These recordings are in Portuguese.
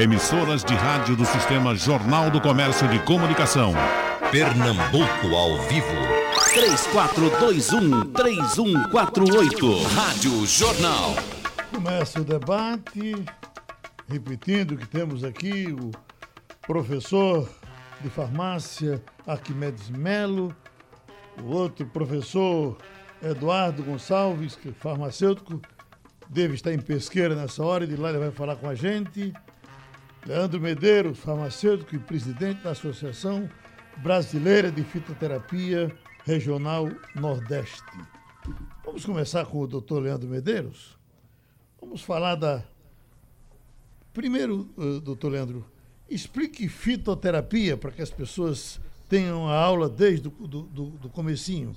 Emissoras de rádio do Sistema Jornal do Comércio de Comunicação. Pernambuco ao vivo. 3421-3148. Rádio Jornal. Começa o debate, repetindo que temos aqui o professor de farmácia Arquimedes Melo, o outro professor Eduardo Gonçalves, que é farmacêutico, deve estar em pesqueira nessa hora, e de lá ele vai falar com a gente. Leandro Medeiros, farmacêutico e presidente da Associação Brasileira de Fitoterapia Regional Nordeste. Vamos começar com o doutor Leandro Medeiros? Vamos falar da. Primeiro, uh, doutor Leandro, explique fitoterapia para que as pessoas tenham a aula desde o do, do, do comecinho.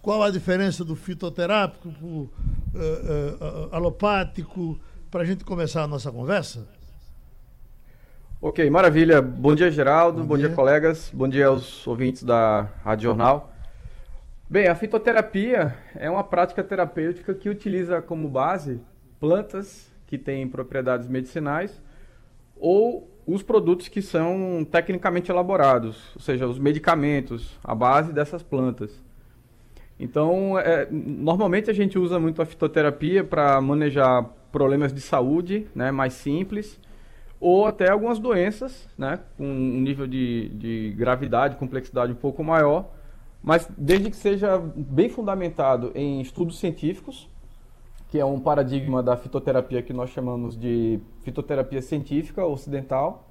Qual a diferença do fitoterápico para o uh, uh, alopático, para a gente começar a nossa conversa? Ok, maravilha. Bom dia, Geraldo. Bom, Bom dia. dia. colegas. Bom dia aos ouvintes da Rádio Jornal. Bem, a fitoterapia é uma prática terapêutica que utiliza como base plantas que têm propriedades medicinais ou os produtos que são tecnicamente elaborados, ou seja, os medicamentos, a base dessas plantas. Então, é, normalmente a gente usa muito a fitoterapia para manejar problemas de saúde né, mais simples ou até algumas doenças, né, com um nível de, de gravidade, complexidade um pouco maior, mas desde que seja bem fundamentado em estudos científicos, que é um paradigma da fitoterapia que nós chamamos de fitoterapia científica ocidental,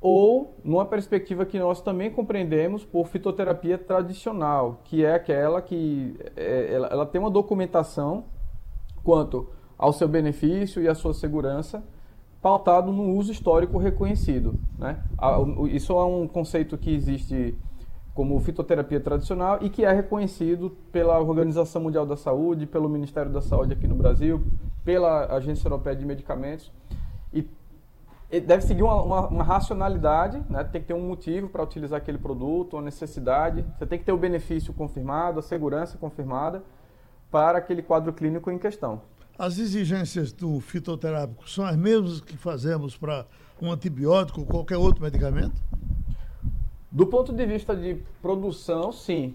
ou numa perspectiva que nós também compreendemos por fitoterapia tradicional, que é aquela que é, ela, ela tem uma documentação quanto ao seu benefício e à sua segurança, pautado no uso histórico reconhecido. Né? Isso é um conceito que existe como fitoterapia tradicional e que é reconhecido pela Organização Mundial da Saúde, pelo Ministério da Saúde aqui no Brasil, pela Agência Europeia de Medicamentos. E deve seguir uma, uma, uma racionalidade, né? tem que ter um motivo para utilizar aquele produto, uma necessidade. Você tem que ter o benefício confirmado, a segurança confirmada para aquele quadro clínico em questão. As exigências do fitoterápico são as mesmas que fazemos para um antibiótico ou qualquer outro medicamento? Do ponto de vista de produção, sim.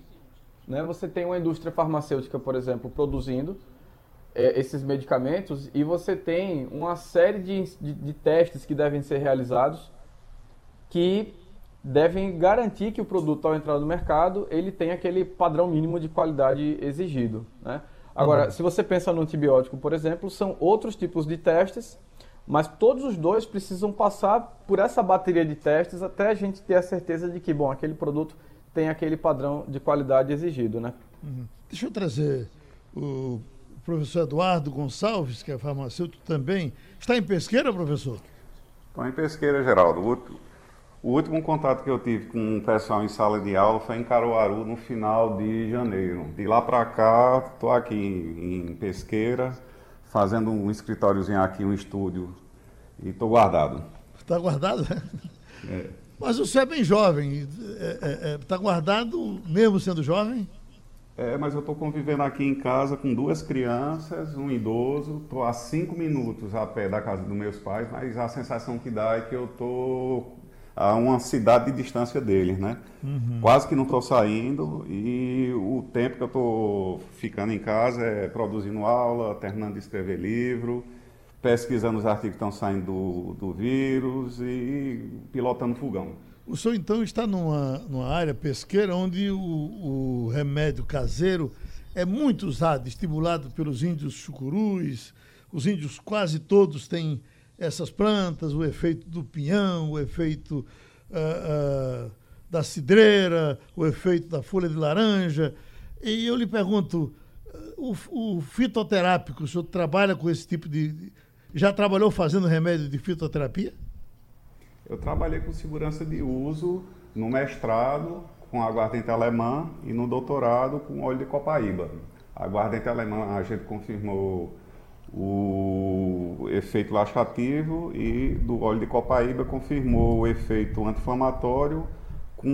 Né? Você tem uma indústria farmacêutica, por exemplo, produzindo é, esses medicamentos e você tem uma série de, de, de testes que devem ser realizados que devem garantir que o produto, ao entrar no mercado, ele tem aquele padrão mínimo de qualidade exigido. Né? Agora, uhum. se você pensa no antibiótico, por exemplo, são outros tipos de testes, mas todos os dois precisam passar por essa bateria de testes até a gente ter a certeza de que, bom, aquele produto tem aquele padrão de qualidade exigido, né? Uhum. Deixa eu trazer o professor Eduardo Gonçalves, que é farmacêutico também. Está em pesqueira, professor? Estou em pesqueira, Geraldo. O último contato que eu tive com o pessoal em sala de aula foi em Caruaru no final de janeiro. De lá para cá, estou aqui em, Pesqueira, fazendo um escritóriozinho aqui, um estúdio, e estou guardado. Está guardado? É. Mas você é bem jovem. Está é, é, é tá guardado mesmo sendo jovem? É, mas eu estou convivendo aqui em casa com duas crianças, um idoso. Estou a cinco minutos a pé da casa dos meus pais, mas a sensação que dá é que eu estou a uma cidade de distância deles, né? Uhum. Quase que não estou saindo e o tempo que eu estou ficando em casa é produzindo aula, terminando de escrever livro, pesquisando os artigos que estão saindo do, do vírus e pilotando fogão. O senhor então está numa, numa área pesqueira onde o, o remédio caseiro é muito usado, estimulado pelos índios chucurus. Os índios quase todos têm essas plantas, o efeito do pinhão, o efeito uh, uh, da cidreira, o efeito da folha de laranja. E eu lhe pergunto, o, o fitoterápico, o senhor trabalha com esse tipo de. Já trabalhou fazendo remédio de fitoterapia? Eu trabalhei com segurança de uso no mestrado com aguardente alemã e no doutorado com óleo de copaíba. Aguardente alemã a gente confirmou o efeito laxativo e do óleo de copaíba confirmou o efeito anti-inflamatório com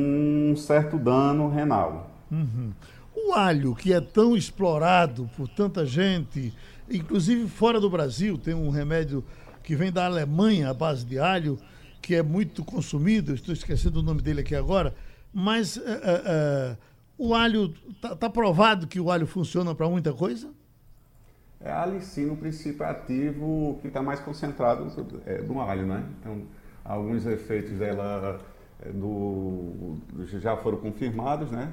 um certo dano renal. Uhum. O alho, que é tão explorado por tanta gente, inclusive fora do Brasil, tem um remédio que vem da Alemanha, a base de alho, que é muito consumido, estou esquecendo o nome dele aqui agora, mas é, é, o alho, está tá provado que o alho funciona para muita coisa? É a alicina, o princípio ativo que está mais concentrado é, no alho, né? Então, alguns efeitos dela é, do, já foram confirmados, né?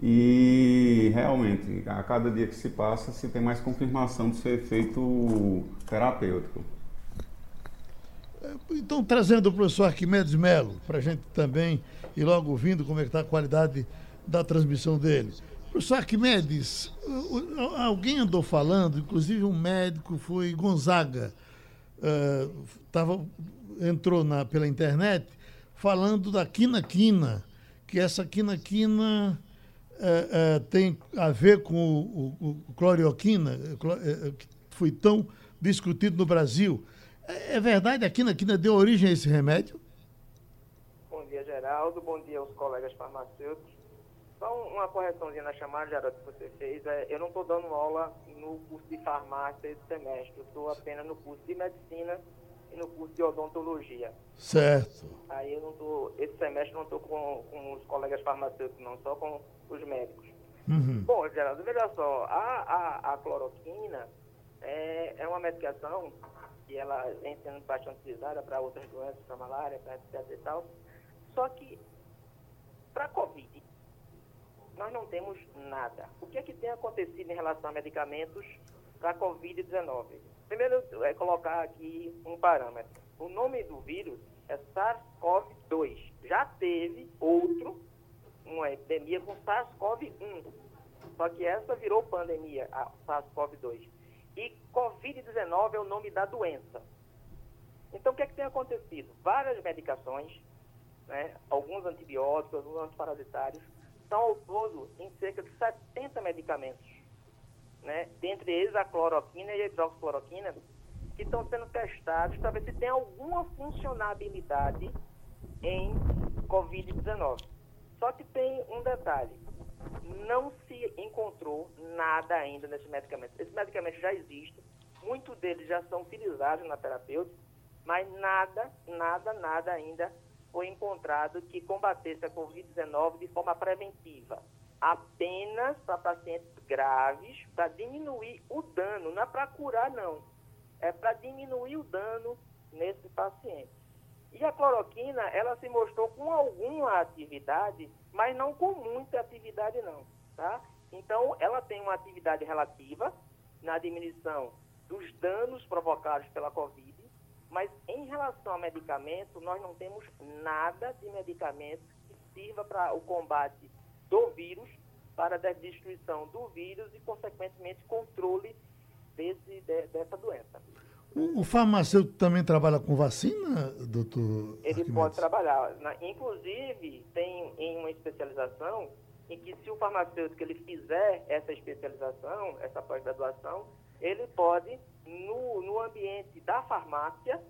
E realmente, a cada dia que se passa, se tem mais confirmação do seu efeito terapêutico. Então, trazendo o professor Arquimedes Melo, para a gente também ir logo ouvindo como é que está a qualidade da transmissão dele. Professor Arquimedes, alguém andou falando, inclusive um médico foi Gonzaga, uh, tava, entrou na, pela internet falando da quina-quina, que essa quina-quina uh, uh, tem a ver com o, o, o clorioquina, que foi tão discutido no Brasil. É, é verdade, a quina-quina deu origem a esse remédio? Bom dia, Geraldo. Bom dia aos colegas farmacêuticos. Só uma correçãozinha na chamada, Geraldo, que você fez. É, eu não estou dando aula no curso de farmácia esse semestre. Eu estou apenas no curso de medicina e no curso de odontologia. Certo. Aí eu não estou, esse semestre não estou com, com os colegas farmacêuticos, não, só com os médicos. Uhum. Bom, Geraldo, veja só, a, a, a cloroquina é, é uma medicação que ela vem sendo bastante utilizada para outras doenças, para malária, para etc e tal. Só que para a Covid, nós não temos nada. O que é que tem acontecido em relação a medicamentos para a Covid-19? Primeiro, é colocar aqui um parâmetro. O nome do vírus é SARS-CoV-2. Já teve outro, uma epidemia com SARS-CoV-1. Só que essa virou pandemia, a SARS-CoV-2. E Covid-19 é o nome da doença. Então, o que é que tem acontecido? Várias medicações, né, alguns antibióticos, alguns antiparasitários, estão ao todo em cerca de 70 medicamentos, né, dentre eles a cloroquina e a hidroxicloroquina, que estão sendo testados para ver se tem alguma funcionabilidade em Covid-19. Só que tem um detalhe não se encontrou nada ainda nesses medicamentos. Esses medicamentos já existem, muitos deles já são utilizados na terapêutica, mas nada, nada, nada ainda foi encontrado que combatesse a Covid-19 de forma preventiva. Apenas para pacientes graves, para diminuir o dano, não é para curar, não. É para diminuir o dano nesse paciente. E a cloroquina, ela se mostrou com alguma atividade, mas não com muita atividade não, tá? Então, ela tem uma atividade relativa na diminuição dos danos provocados pela Covid, mas em relação a medicamento, nós não temos nada de medicamento que sirva para o combate do vírus, para a destruição do vírus e, consequentemente, controle desse, de, dessa doença. O, o, farmacêutico também trabalha com vacina, doutor? Ele Arquimedes? pode trabalhar. Na, inclusive, tem em uma especialização em que se o farmacêutico ele fizer essa especialização, essa pós-graduação, ele pode, no, no ambiente da farmácia,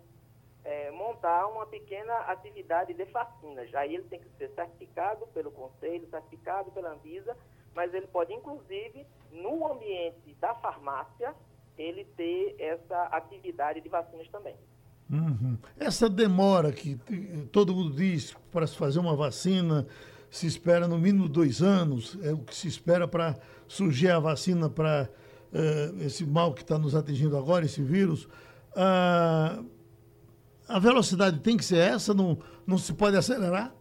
é, montar uma pequena atividade de vacinas. Aí ele tem que ser certificado pelo Conselho, certificado pela Anvisa, mas ele pode, inclusive, no ambiente da farmácia, ele ter essa atividade de vacinas também. Uhum. Essa demora que todo mundo diz para se fazer uma vacina, se espera no mínimo dois anos, é o que se espera para surgir a vacina para uh, esse mal que está nos atingindo agora, esse vírus. Uh, a velocidade tem que ser essa? Não, não se pode acelerar?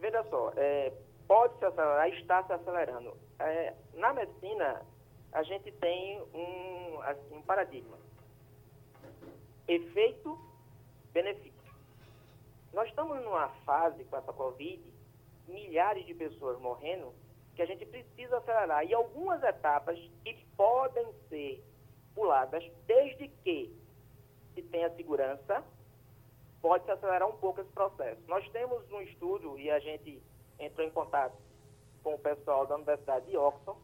Veja só, é, pode se acelerar, está se acelerando. É, na medicina, a gente tem um, assim, um paradigma. Efeito, benefício. Nós estamos numa fase com essa Covid, milhares de pessoas morrendo, que a gente precisa acelerar. E algumas etapas que podem ser puladas, desde que se tenha segurança, pode se acelerar um pouco esse processo. Nós temos um estudo, e a gente entrou em contato com o pessoal da Universidade de Oxford,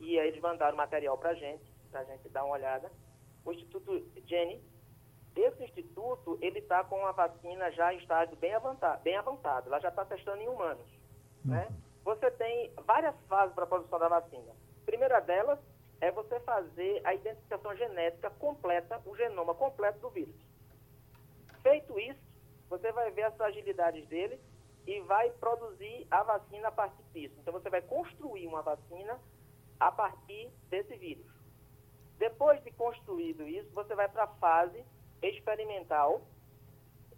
e eles mandaram material para a gente, para a gente dar uma olhada. O Instituto Jenny, esse instituto, ele está com a vacina já em estágio bem avançado, bem avançado. Ela já está testando em humanos. Né? Uhum. Você tem várias fases para a produção da vacina. Primeira delas é você fazer a identificação genética completa, o genoma completo do vírus. Feito isso, você vai ver as fragilidades dele e vai produzir a vacina a partir disso. Então, você vai construir uma vacina a partir desse vírus. Depois de construído isso, você vai para a fase experimental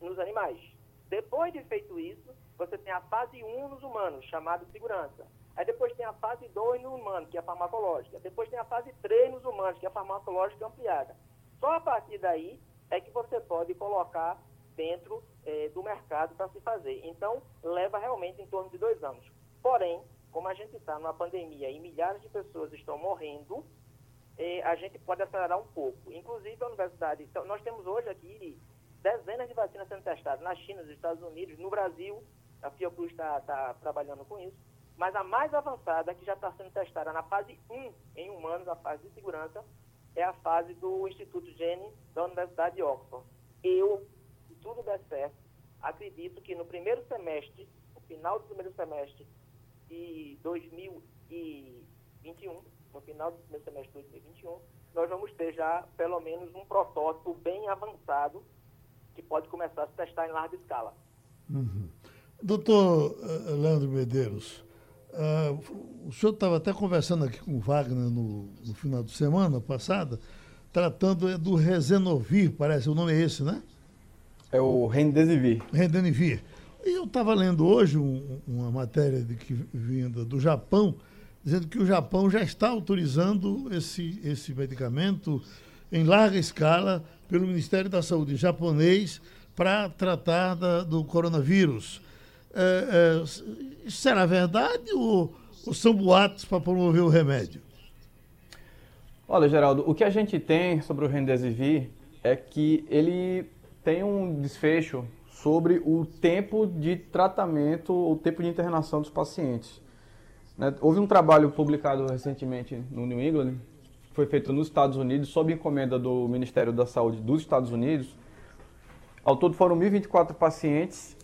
nos animais. Depois de feito isso, você tem a fase 1 nos humanos, chamada segurança. Aí depois tem a fase 2 no humano, que é a farmacológica. Depois tem a fase 3 nos humanos, que é a farmacológica ampliada. Só a partir daí é que você pode colocar dentro eh, do mercado para se fazer. Então, leva realmente em torno de dois anos. Porém, como a gente está numa pandemia e milhares de pessoas estão morrendo, eh, a gente pode acelerar um pouco. Inclusive, a universidade. Então, nós temos hoje aqui dezenas de vacinas sendo testadas na China, nos Estados Unidos, no Brasil. A Fiocruz está tá trabalhando com isso. Mas a mais avançada, que já está sendo testada na fase 1 em humanos, a fase de segurança, é a fase do Instituto Gene da Universidade de Oxford. Eu, se tudo der certo, acredito que no primeiro semestre, no final do primeiro semestre de 2021, no final do primeiro semestre de 2021, nós vamos ter já pelo menos um protótipo bem avançado que pode começar a se testar em larga escala. Uhum. Doutor eh, Leandro Medeiros, Uh, o senhor estava até conversando aqui com o Wagner no, no final de semana passada, tratando do Resenovir, parece, o nome é esse, né? É o Remdesivir. Remdesivir. E eu estava lendo hoje um, uma matéria de que vinda do Japão, dizendo que o Japão já está autorizando esse, esse medicamento em larga escala pelo Ministério da Saúde japonês para tratar da, do coronavírus. É, é, será verdade ou, ou são boatos para promover o remédio? Olha, Geraldo, o que a gente tem sobre o Remdesivir é que ele tem um desfecho sobre o tempo de tratamento, o tempo de internação dos pacientes. Né? Houve um trabalho publicado recentemente no New England, foi feito nos Estados Unidos, sob encomenda do Ministério da Saúde dos Estados Unidos. Ao todo foram 1.024 pacientes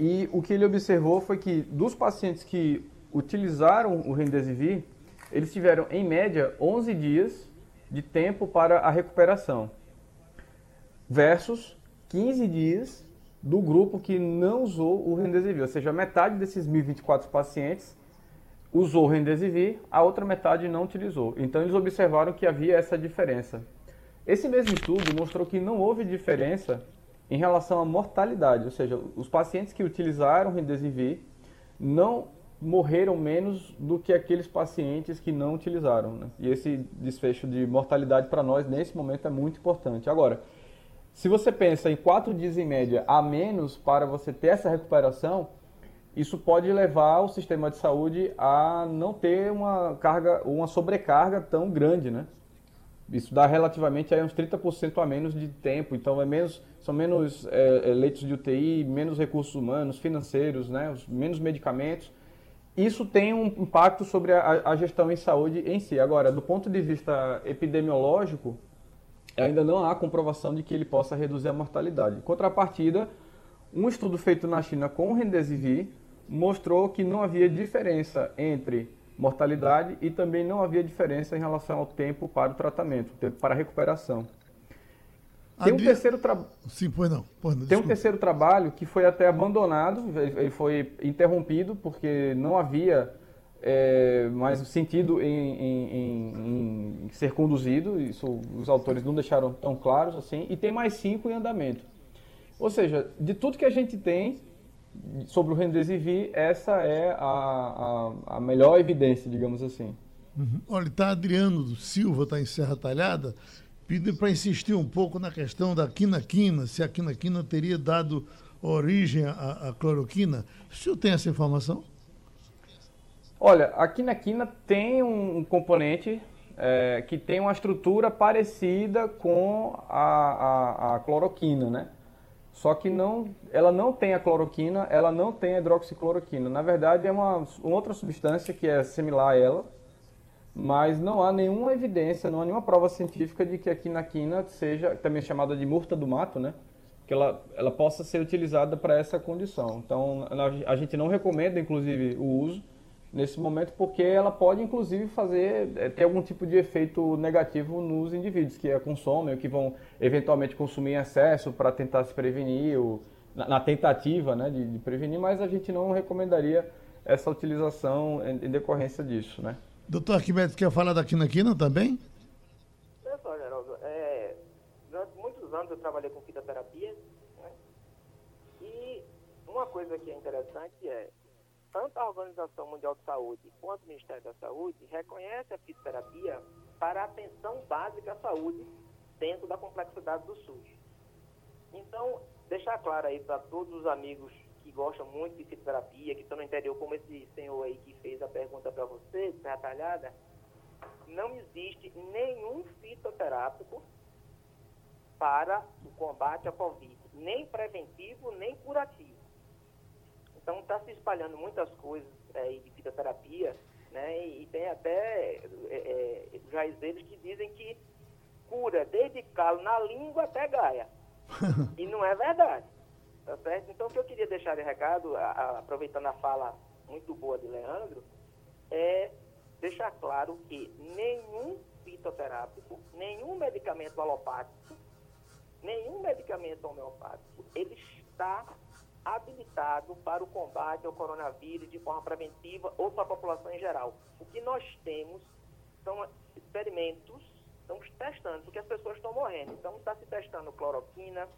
e o que ele observou foi que dos pacientes que utilizaram o Remdesivir, eles tiveram em média 11 dias de tempo para a recuperação, versus 15 dias do grupo que não usou o Remdesivir, ou seja, metade desses 1024 pacientes usou o Remdesivir, a outra metade não utilizou. Então eles observaram que havia essa diferença. Esse mesmo estudo mostrou que não houve diferença em relação à mortalidade, ou seja, os pacientes que utilizaram Remdesivir não morreram menos do que aqueles pacientes que não utilizaram. Né? E esse desfecho de mortalidade para nós nesse momento é muito importante. Agora, se você pensa em quatro dias em média a menos para você ter essa recuperação, isso pode levar o sistema de saúde a não ter uma carga, uma sobrecarga tão grande, né? Isso dá relativamente aí uns 30% a menos de tempo, então é menos, são menos é, leitos de UTI, menos recursos humanos, financeiros, né, menos medicamentos. Isso tem um impacto sobre a, a gestão em saúde em si. Agora, do ponto de vista epidemiológico, ainda não há comprovação de que ele possa reduzir a mortalidade. Em contrapartida, um estudo feito na China com o Remdesivir mostrou que não havia diferença entre mortalidade e também não havia diferença em relação ao tempo para o tratamento, tempo para a recuperação. Tem um terceiro trabalho. Sim, pois não. Pois não Tem um terceiro trabalho que foi até abandonado, ele foi interrompido porque não havia é, mais sentido em, em, em, em, ser conduzido. Isso os autores não deixaram tão claros assim. E tem mais cinco em andamento. Ou seja, de tudo que a gente tem, sobre o Remdesivir, essa é a, a, a melhor evidência, digamos assim. Uhum. Olha, está Adriano Silva, está em Serra Talhada, pedindo para insistir um pouco na questão da quinaquina, se a quinaquina teria dado origem à, à cloroquina. O senhor tem essa informação? Olha, a quinaquina tem um componente é, que tem uma estrutura parecida com a, a, a cloroquina, né? Só que não, ela não tem a cloroquina, ela não tem a hidroxicloroquina. Na verdade, é uma, uma outra substância que é similar a ela, mas não há nenhuma evidência, não há nenhuma prova científica de que a quinaquina seja, também chamada de murta do mato, né? Que ela, ela possa ser utilizada para essa condição. Então, a gente não recomenda, inclusive, o uso nesse momento, porque ela pode inclusive fazer é, ter algum tipo de efeito negativo nos indivíduos que a consomem, ou que vão eventualmente consumir em excesso para tentar se prevenir, ou, na, na tentativa né, de, de, prevenir, mas a gente não recomendaria essa utilização em, em decorrência disso, né? Doutor Arquimedes, quer falar da quinaquina também? Olha só, Geraldo, é, durante muitos anos eu trabalhei com fitoterapia, né? e uma coisa que é interessante é tanto a Organização Mundial de Saúde quanto o Ministério da Saúde reconhece a fitoterapia para a atenção básica à saúde dentro da complexidade do SUS. Então, deixar claro aí para todos os amigos que gostam muito de fitoterapia, que estão no interior, como esse senhor aí que fez a pergunta para você, detalhada, não existe nenhum fitoterápico para o combate à Covid, nem preventivo, nem curativo. Então está se espalhando muitas coisas é, de fitoterapia, né? E, tem até é, é, jaizeiros que dizem que cura desde calo na língua até gaia. e não é verdade. Tá certo? Então o que eu queria deixar de recado, a, a, aproveitando a fala muito boa de Leandro, é deixar claro que nenhum fitoterápico, nenhum medicamento alopático, nenhum medicamento homeopático, ele está habilitado para o combate ao coronavírus de forma preventiva ou para a população em geral. O que nós temos são experimentos, estamos testando, porque as pessoas estão morrendo. Então está se testando cloroquina,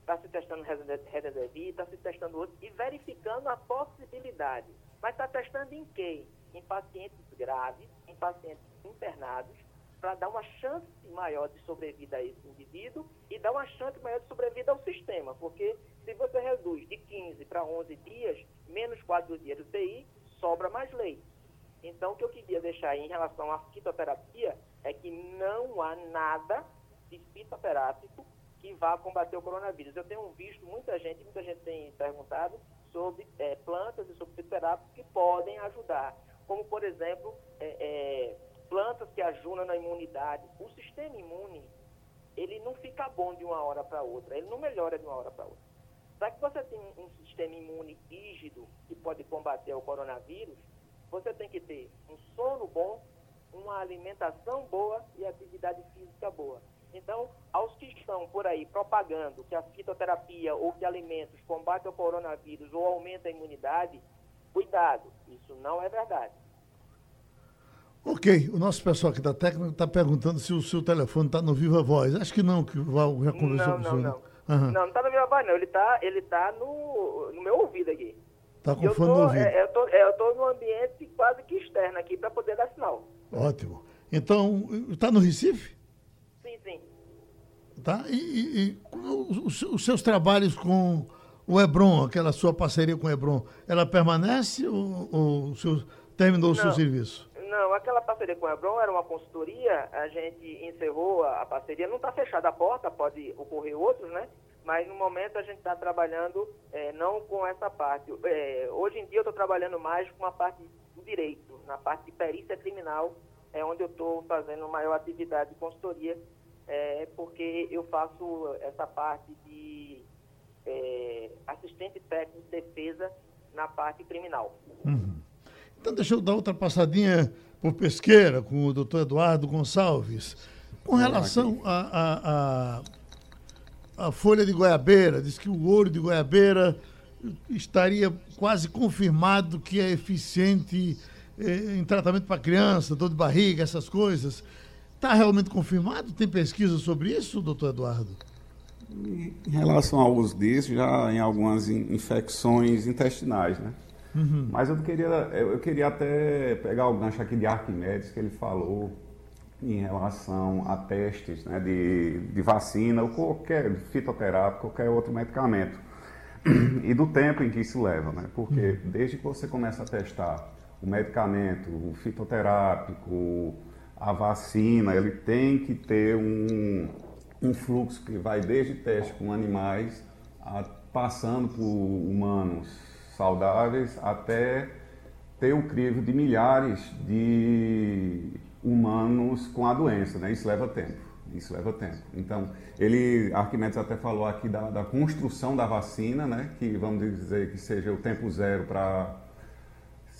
está se testando Redesevir, está se testando outros e verificando a possibilidade. Mas está testando em quem? Em pacientes graves, em pacientes internados, para dar uma chance maior de sobrevida a esse indivíduo e dar uma chance maior de sobrevida ao sistema, porque se você reduz de 15 para 11 dias, menos 4 dias de UTI, sobra mais leite. Então, o que eu queria deixar aí em relação à fitoterapia é que não há nada de fitoterápico que vá combater o coronavírus. Eu tenho visto muita gente, muita gente tem perguntado sobre é, plantas e sobre fitoterápicos que podem ajudar, como, por exemplo, é, é, plantas que ajudam na imunidade. O sistema imune, ele não fica bom de uma hora para outra, ele não melhora de uma hora para outra. Para que você tenha um, sistema imune rígido que pode combater o coronavírus, você tem que ter um sono bom, uma alimentação boa e atividade física boa. Então, aos que estão por aí propagando que a fitoterapia ou que alimentos combatem o coronavírus ou aumenta a imunidade, cuidado, isso não é verdade. Ok, o nosso pessoal aqui da técnica está perguntando se o seu telefone está no Viva Voz. Acho que não, que o Val já conversou não, com o senhor. Não, não. Uhum. Não, não está no meu voz, não. Ele está ele tá no, no meu ouvido aqui. Está com fone no ouvido. É, eu tô, é, estou no ambiente quase que externo aqui para poder dar sinal. Ótimo. Então, está no Recife? Sim, sim. Tá? E, e, e os, os, seus trabalhos com o Hebron, aquela sua parceria com o Hebron, ela permanece ou, ou o seu, terminou o seu serviço? Não, aquela parceria com o Hebron era uma consultoria, a gente encerrou a, a parceria, não está fechada a porta, pode ocorrer outros, né? Mas no momento a gente está trabalhando é, não com essa parte. É, hoje em dia eu estou trabalhando mais com a parte do direito, na parte de perícia criminal, é onde eu estou fazendo maior atividade de consultoria, é, porque eu faço essa parte de é, assistente técnico de defesa na parte criminal. Uhum. Então, deixa eu dar outra passadinha por pesqueira com o doutor Eduardo Gonçalves. Com relação à a, a, a, folha de goiabeira, diz que o ouro de goiabeira estaria quase confirmado que é eficiente eh, em tratamento para criança, dor de barriga, essas coisas. Está realmente confirmado? Tem pesquisa sobre isso, doutor Eduardo? Em relação ao uso disso, já em algumas infecções intestinais, né? Uhum. Mas eu queria, eu queria até pegar o gancho aqui de Arquimedes, que ele falou em relação a testes né, de, de vacina ou qualquer fitoterápico, qualquer outro medicamento. E do tempo em que isso leva, né? Porque uhum. desde que você começa a testar o medicamento, o fitoterápico, a vacina, ele tem que ter um, um fluxo que vai desde teste com animais, a, passando por humanos, saudáveis até ter o crivo de milhares de humanos com a doença, né? Isso leva tempo. Isso leva tempo. Então, ele, Arquimedes até falou aqui da, da construção da vacina, né? Que vamos dizer que seja o tempo zero para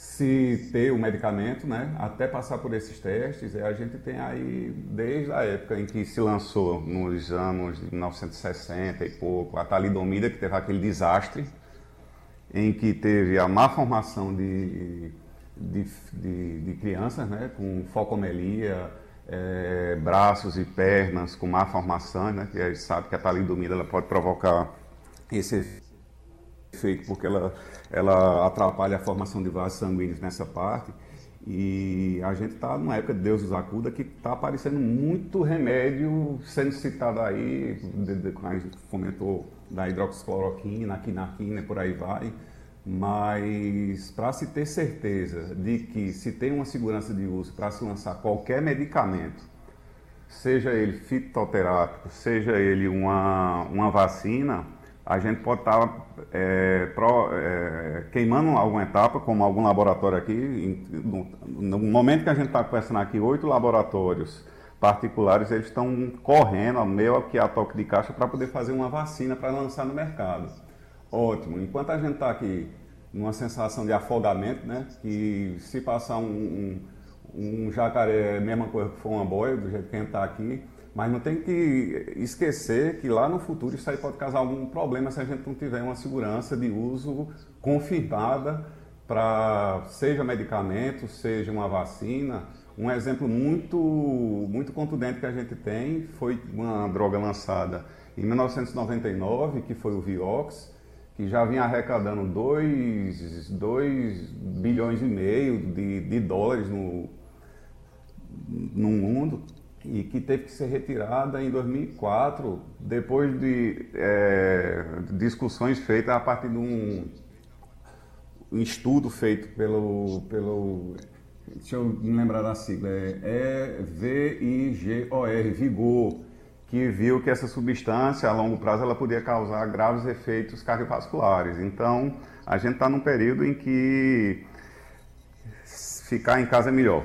se ter o medicamento, né, até passar por esses testes, a gente tem aí, desde a época em que se lançou, nos anos de 1960 e pouco, a talidomida, que teve aquele desastre, em que teve a má formação de, de, de, de crianças, né, com focomelia, é, braços e pernas com má formação, né, que a gente sabe que a talidomida ela pode provocar esse efeito porque ela, ela atrapalha a formação de vasos sanguíneos nessa parte. E a gente está numa época de Deus nos acuda que está aparecendo muito remédio sendo citado aí, de, de, a gente fomentou da hidroxicloroquina, quinaquina, por aí vai. Mas para se ter certeza de que se tem uma segurança de uso para se lançar qualquer medicamento, seja ele fitoterápico, seja ele uma, uma vacina, a gente pode estar tá, é, é, queimando alguma etapa, como algum laboratório aqui. No, momento que a gente está conversando aqui, oito laboratórios particulares, eles estão correndo, meio que a toque de caixa, para poder fazer uma vacina para lançar no mercado. Ótimo. Enquanto a gente está aqui numa sensação de afogamento, né? Que se passar um, um, um jacaré, mesma coisa que for uma boia, do jeito que a gente está aqui, mas não tem que esquecer que lá no futuro isso aí pode causar algum problema se a gente não tiver uma segurança de uso confirmada para seja medicamento, seja uma vacina. Um exemplo muito, muito contundente que a gente tem foi uma droga lançada em 1999, que foi o Vioxx, que já vinha arrecadando 2 bilhões e meio de, de dólares no, no mundo e que teve que ser retirada em 2004, depois de é, discussões feitas a partir de um, um, estudo feito pelo, pelo. Deixa eu me lembrar da sigla, é EVIGOR, Vigor, que viu que essa substância a longo prazo ela podia causar graves efeitos cardiovasculares. Então, a gente está num período em que ficar em casa é melhor.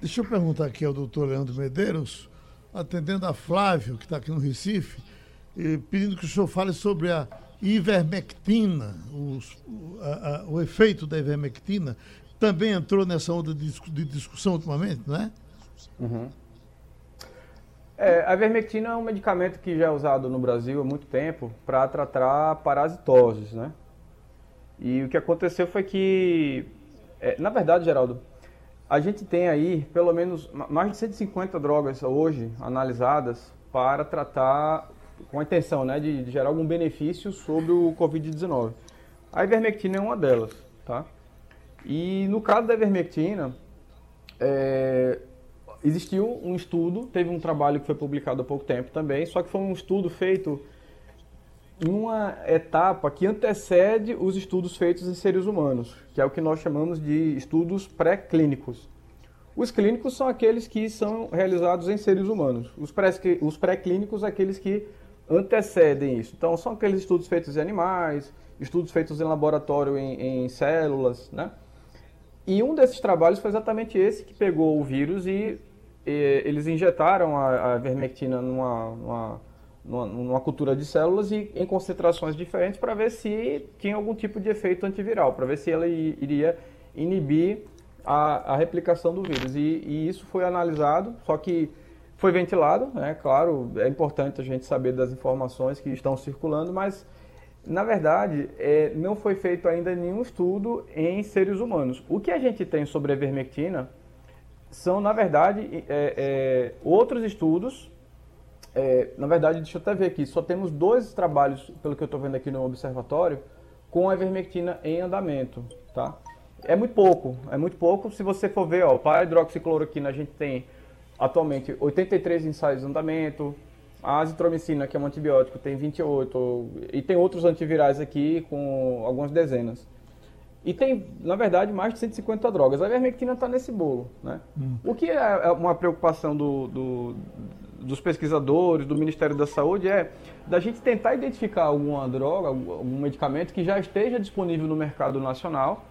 Deixa eu perguntar aqui ao doutor Leandro Medeiros, atendendo a Flávio, que está aqui no Recife, pedindo que o senhor fale sobre a ivermectina, os, a, o efeito da ivermectina. Também entrou nessa onda de, discussão ultimamente, não é? Uhum. É, a ivermectina é um medicamento que já é usado no Brasil há muito tempo para tratar parasitoses, né? E o que aconteceu foi que, é, na verdade, Geraldo, a gente tem aí pelo menos mais de 150 drogas hoje analisadas para tratar com a intenção né, de, de gerar algum benefício sobre o Covid-19. A ivermectina é uma delas, tá? E no caso da ivermectina, é, existiu um estudo, teve um trabalho que foi publicado há pouco tempo também, só que foi um estudo feito em uma etapa que antecede os estudos feitos em seres humanos, que é o que nós chamamos de estudos pré-clínicos. Os clínicos são aqueles que são realizados em seres humanos. Os pré-clínicos, aqueles que antecedem isso. Então, são aqueles estudos feitos em animais, estudos feitos em laboratório em, em células, né? E um desses trabalhos foi exatamente esse que pegou o vírus e, e eles injetaram a, a vermectina numa, numa numa, numa cultura de células e em concentrações diferentes para ver se tinha algum tipo de efeito antiviral, para ver se ela iria inibir a, a replicação do vírus. E, e, isso foi analisado, só que foi ventilado, né? Claro, é importante a gente saber das informações que estão circulando, mas na verdade é, não foi feito ainda nenhum estudo em seres humanos. O que a gente tem sobre a ivermectina são, na verdade, é, é, outros estudos é, na verdade, deixa eu até ver aqui, só temos dois trabalhos, pelo que eu estou vendo aqui no observatório, com a ivermectina em andamento, tá? É muito pouco, é muito pouco. Se você for ver, ó, para a hidroxicloroquina a gente tem atualmente 83 ensaios em andamento, a azitromicina, que é um antibiótico, tem 28, e tem outros antivirais aqui com algumas dezenas. E tem, na verdade, mais de 150 drogas. A ivermectina está nesse bolo. Né? Hum. O que é, é uma preocupação do, do, dos pesquisadores, do Ministério da Saúde, é da gente tentar identificar alguma droga, algum medicamento que já esteja disponível no mercado nacional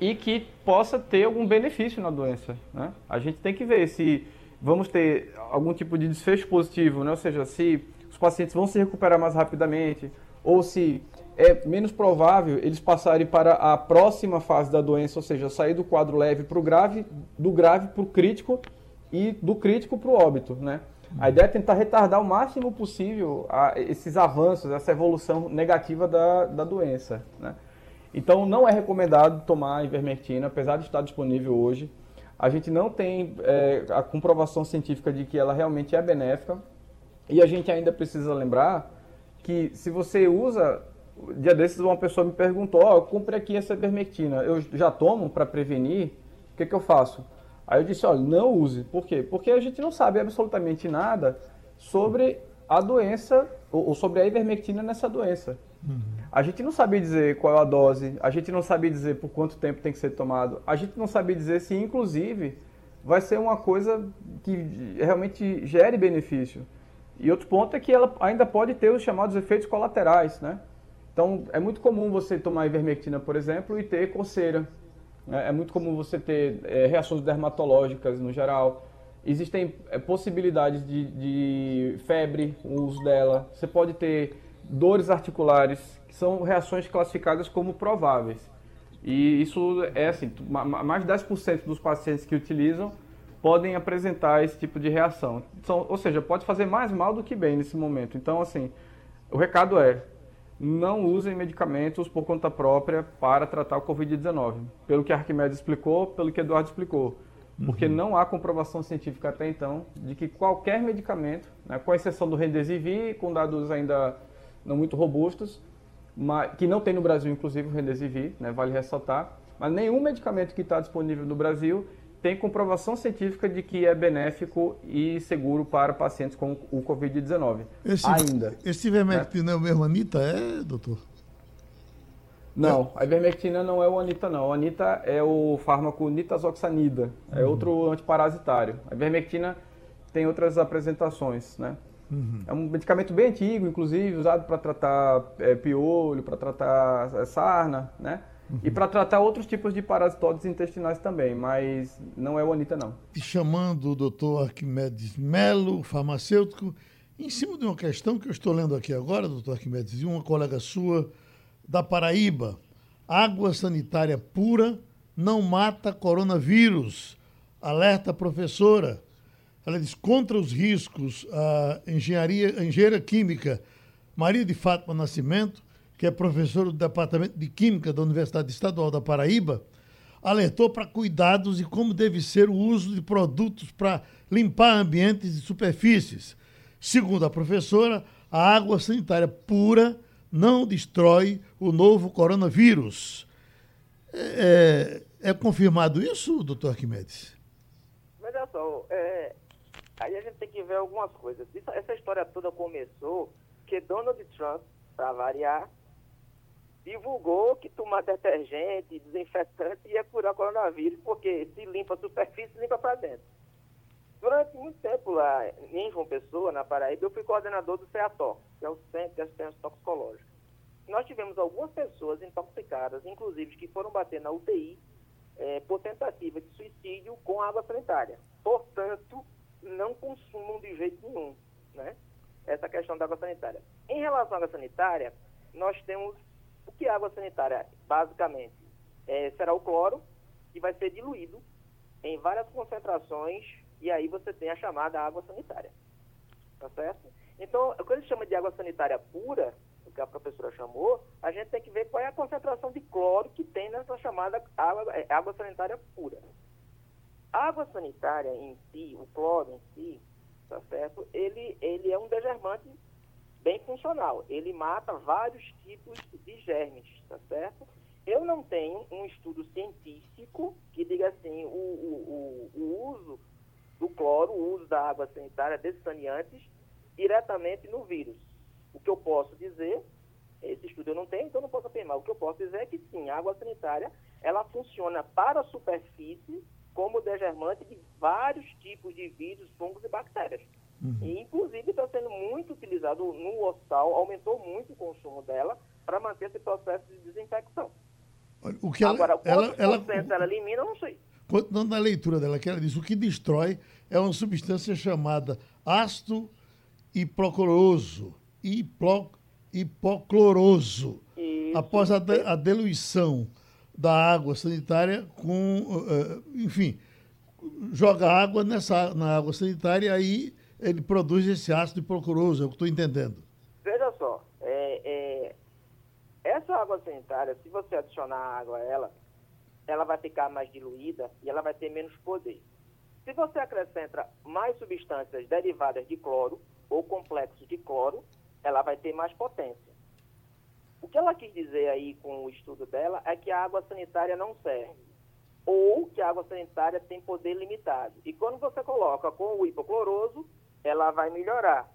e que possa ter algum benefício na doença. Né? A gente tem que ver se vamos ter algum tipo de desfecho positivo, né? ou seja, se os pacientes vão se recuperar mais rapidamente, ou se é menos provável eles passarem para a próxima fase da doença, ou seja, sair do quadro leve para o grave, do grave para o crítico e do crítico para o óbito, né? A ideia é tentar retardar o máximo possível a, esses avanços, essa evolução negativa da, da doença, né? Então, não é recomendado tomar ivermectina, apesar de estar disponível hoje. A gente não tem é, a comprovação científica de que ela realmente é benéfica. E a gente ainda precisa lembrar que se você usa dia desses uma pessoa me perguntou, ó, oh, eu comprei aqui essa ivermectina, eu já tomo para prevenir, o que, que eu faço? Aí eu disse, olha, não use. Por quê? Porque a gente não sabe absolutamente nada sobre a doença, ou, sobre a ivermectina nessa doença. Uhum. A gente não sabe dizer qual é a dose, a gente não sabe dizer por quanto tempo tem que ser tomado, a gente não sabe dizer se, inclusive, vai ser uma coisa que realmente gere benefício. E outro ponto é que ela ainda pode ter os chamados efeitos colaterais, né? Então, é muito comum você tomar ivermectina, por exemplo, e ter coceira. É, é muito comum você ter é, reações dermatológicas no geral. Existem é, possibilidades de, de febre, o uso dela. Você pode ter dores articulares, que são reações classificadas como prováveis. E isso é assim, mais de 10% dos pacientes que utilizam podem apresentar esse tipo de reação. Então, ou seja, pode fazer mais mal do que bem nesse momento. Então, assim, o recado é, não usem medicamentos por conta própria para tratar o Covid-19. Pelo que Arquimedes explicou, pelo que Eduardo explicou. Porque uhum. não há comprovação científica até então de que qualquer medicamento, né, com exceção do Remdesivir, com dados ainda não muito robustos, mas, que não tem no Brasil, inclusive, o Remdesivir, né, vale ressaltar, mas nenhum medicamento que está disponível no Brasil tem comprovação científica de que é benéfico e seguro para pacientes com o Covid-19. Ainda. Esse ivermectina né? é o mesmo Anitta, é, doutor? Não, a ivermectina não é o Anita, não. O Anita é o fármaco nitazoxanida, é uhum. outro antiparasitário. A ivermectina tem outras apresentações, né? Uhum. É um medicamento bem antigo, inclusive, usado para tratar é, piolho, para tratar é, sarna, né? Uhum. E para tratar outros tipos de parasitóides intestinais também, mas não é o Anita, não. E chamando o doutor Arquimedes Melo, farmacêutico, em cima de uma questão que eu estou lendo aqui agora, doutor Arquimedes, e uma colega sua da Paraíba. Água sanitária pura não mata coronavírus. Alerta professora. Ela diz contra os riscos a engenharia, a engenheira química Maria de Fátima Nascimento que é professor do Departamento de Química da Universidade Estadual da Paraíba, alertou para cuidados e como deve ser o uso de produtos para limpar ambientes e superfícies. Segundo a professora, a água sanitária pura não destrói o novo coronavírus. É, é, é confirmado isso, doutor Arquimedes? Veja só, é, aí a gente tem que ver algumas coisas. Isso, essa história toda começou que Donald Trump, para variar, divulgou que tomar detergente, desinfetante ia curar coronavírus, porque se limpa a superfície, limpa para dentro. Durante muito tempo lá em João Pessoa, na Paraíba, eu fui coordenador do CEATOC, que é o Centro de Assistência Toxicológica. Nós tivemos algumas pessoas intoxicadas, inclusive que foram bater na UTI é, por tentativa de suicídio com água sanitária. Portanto, não consumam de jeito nenhum, né? Essa questão da água sanitária. Em relação à água sanitária, nós temos o que é água sanitária? Basicamente, é, será o cloro, que vai ser diluído em várias concentrações, e aí você tem a chamada água sanitária. Tá certo? Então, quando a gente chama de água sanitária pura, o que a professora chamou, a gente tem que ver qual é a concentração de cloro que tem nessa chamada água, é, água sanitária pura. A água sanitária em si, o cloro em si, tá certo? Ele, ele é um degermante bem funcional. Ele mata vários tipos de germes, tá certo? Eu não tenho um estudo científico que diga assim, o, o, o, o uso do cloro, o uso da água sanitária desses saneantes diretamente no vírus. O que eu posso dizer, esse estudo eu não tenho, então não posso afirmar. O que eu posso dizer é que sim, a água sanitária, ela funciona para a superfície como degermante de vários tipos de vírus, fungos e bactérias. Uhum. E, inclusive, está sendo muito utilizado no hospital, aumentou muito o consumo dela para manter esse processo de desinfecção. O que ela, Agora, ela, ela, ela elimina, eu não sei. Na leitura dela, que ela diz, o que destrói é uma substância chamada ácido hipocloroso, hipo, hipocloroso. após a, de, a, diluição da água sanitária com, uh, enfim, joga água nessa, na água sanitária e aí ele produz esse ácido hipocloroso, é o que estou entendendo. Veja só, é, é, essa água sanitária, se você adicionar água a ela, ela vai ficar mais diluída e ela vai ter menos poder. Se você acrescenta mais substâncias derivadas de cloro ou complexos de cloro, ela vai ter mais potência. O que ela quis dizer aí com o estudo dela é que a água sanitária não serve, ou que a água sanitária tem poder limitado. E quando você coloca com o hipocloroso, ela vai melhorar.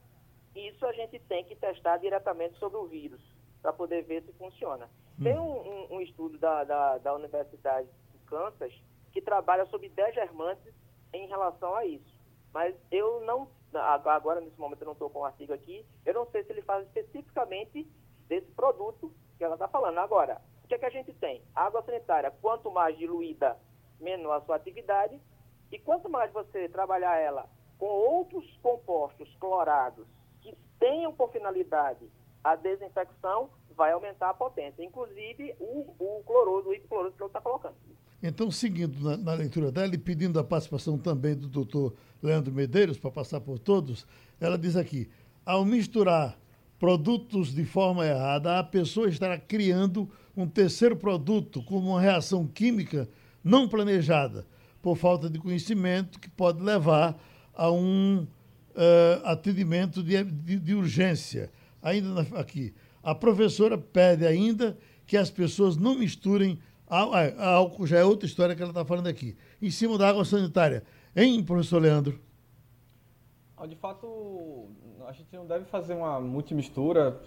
Isso a gente tem que testar diretamente sobre o vírus, para poder ver se funciona. Tem um, um, um estudo da, da, da Universidade de Kansas que trabalha sobre 10 germantes em relação a isso. Mas eu não, agora nesse momento eu não estou com o artigo aqui, eu não sei se ele fala especificamente desse produto que ela está falando. Agora, o que, é que a gente tem? Água sanitária, quanto mais diluída, menor a sua atividade, e quanto mais você trabalhar ela com outros compostos clorados que tenham por finalidade a desinfecção, vai aumentar a potência. Inclusive o, o cloroso, o hipocloroso que eu está colocando. Então, seguindo na, na, leitura dela e pedindo a participação também do doutor Leandro Medeiros, para passar por todos, ela diz aqui: ao misturar produtos de forma errada, a pessoa estará criando um terceiro produto com uma reação química não planejada, por falta de conhecimento, que pode levar a um uh, atendimento de, de, de urgência. Ainda na, aqui, a professora pede ainda que as pessoas não misturem álcool, já é outra história que ela está falando aqui, em cima da água sanitária. Hein, professor Leandro? De fato, a gente não deve fazer uma multimistura.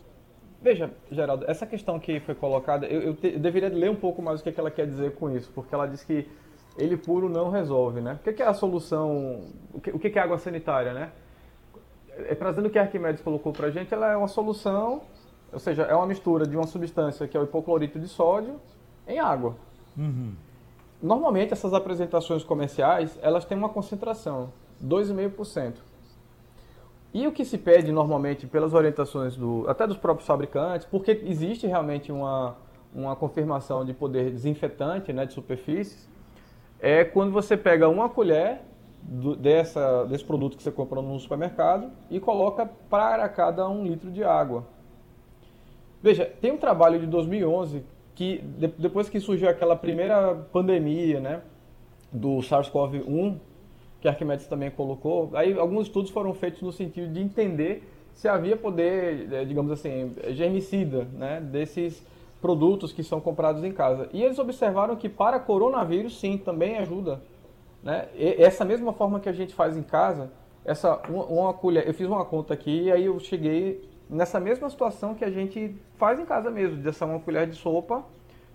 Veja, Geraldo, essa questão que foi colocada, eu, eu, te, eu deveria ler um pouco mais o que, é que ela quer dizer com isso, porque ela diz que ele puro não resolve, né? O que é a solução, o que, o que é água sanitária, né? É, trazendo o que a Arquimedes colocou para a gente, ela é uma solução, ou seja, é uma mistura de uma substância que é o hipoclorito de sódio em água. Uhum. Normalmente essas apresentações comerciais elas têm uma concentração 2,5%. E o que se pede normalmente pelas orientações do, até dos próprios fabricantes, porque existe realmente uma, uma confirmação de poder desinfetante né, de superfícies, é quando você pega uma colher do, dessa, desse produto que você comprou no supermercado e coloca para cada um litro de água. Veja, tem um trabalho de 2011 que de, depois que surgiu aquela primeira pandemia, né, do SARS-CoV-1, que Arquimedes também colocou, aí alguns estudos foram feitos no sentido de entender se havia poder, eh, digamos assim, germicida, né, desses produtos que são comprados em casa. E eles observaram que para coronavírus, sim, também ajuda. Né? E essa mesma forma que a gente faz em casa, essa uma, uma colher, eu fiz uma conta aqui e aí eu cheguei nessa mesma situação que a gente faz em casa mesmo, de uma colher de sopa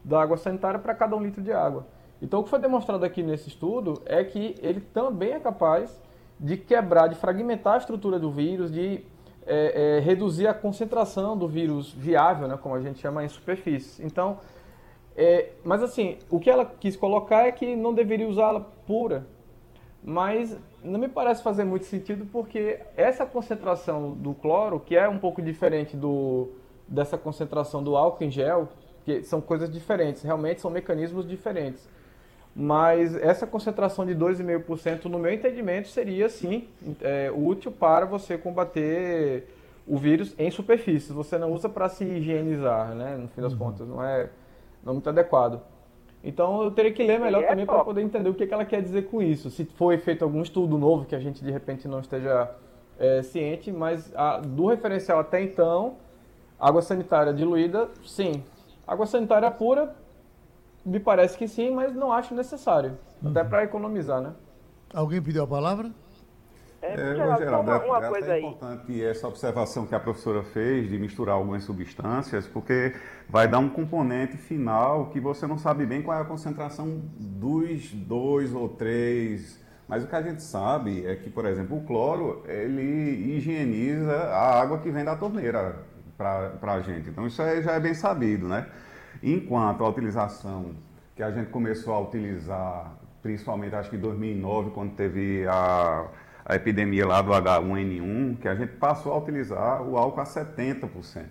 da água sanitária para cada um litro de água. Então, o que foi demonstrado aqui nesse estudo é que ele também é capaz de quebrar, de fragmentar a estrutura do vírus, de é, é, reduzir a concentração do vírus viável, né, como a gente chama em superfícies. Então, é, mas assim, o que ela quis colocar é que não deveria usá-la pura, mas não me parece fazer muito sentido porque essa concentração do cloro, que é um pouco diferente do, dessa concentração do álcool em gel, que são coisas diferentes, realmente são mecanismos diferentes. Mas essa concentração de 2,5%, no meu entendimento, seria sim é, útil para você combater o vírus em superfícies. Você não usa para se higienizar, né? No fim das uhum. contas, não é, não é muito adequado. Então eu teria que ler melhor é também para poder entender o que, que ela quer dizer com isso. Se foi feito algum estudo novo que a gente de repente não esteja é, ciente, mas a, do referencial até então, água sanitária diluída, sim. Água sanitária pura, me parece que sim, mas não acho necessário. Uhum. Até para economizar, né? Alguém pediu a palavra? É, é Geraldo, uma, uma é, coisa é importante essa observação que a professora fez de misturar algumas substâncias, porque vai dar um componente final que você não sabe bem qual é a concentração dos dois ou três. Mas o que a gente sabe é que, por exemplo, o cloro, ele higieniza a água que vem da torneira para a gente. Então isso já é bem sabido, né? Enquanto a utilização que a gente começou a utilizar, principalmente acho que em 2009, quando teve a a epidemia lá do H1N1, que a gente passou a utilizar o álcool a 70%,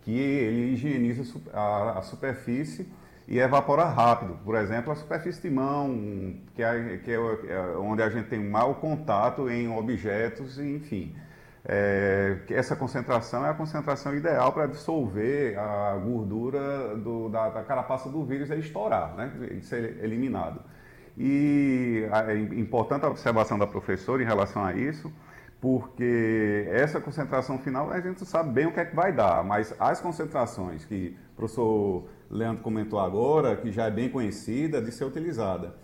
que ele higieniza a, a superfície e evapora rápido. Por exemplo, a superfície de mão, que é, que é, é onde a gente tem mau contato em objetos, enfim. É, essa concentração é a concentração ideal para dissolver a gordura do, da, da, carapaça do vírus e estourar, né? e ser eliminado. E é importante a observação da professora em relação a isso, porque essa concentração final a gente sabe bem o que é que vai dar, mas as concentrações que o professor Leandro comentou agora, que já é bem conhecida, de ser utilizada.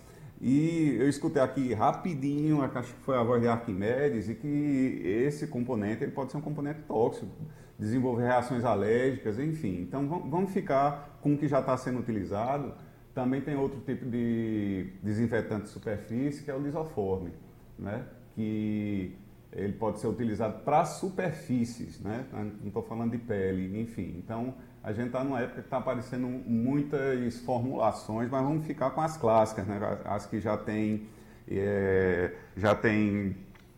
E eu escutei aqui rapidinho, acho que foi a voz de Arquimedes, e que esse componente ele pode ser um componente tóxico, desenvolver reações alérgicas, enfim. Então vamos ficar com o que já está sendo utilizado. Também tem outro tipo de desinfetante de superfície, que é o lisoforme, né? que ele pode ser utilizado para superfícies, né? não estou falando de pele, enfim. Então, a gente está numa época que está aparecendo muitas formulações, mas vamos ficar com as clássicas, né? as que já têm é, já tem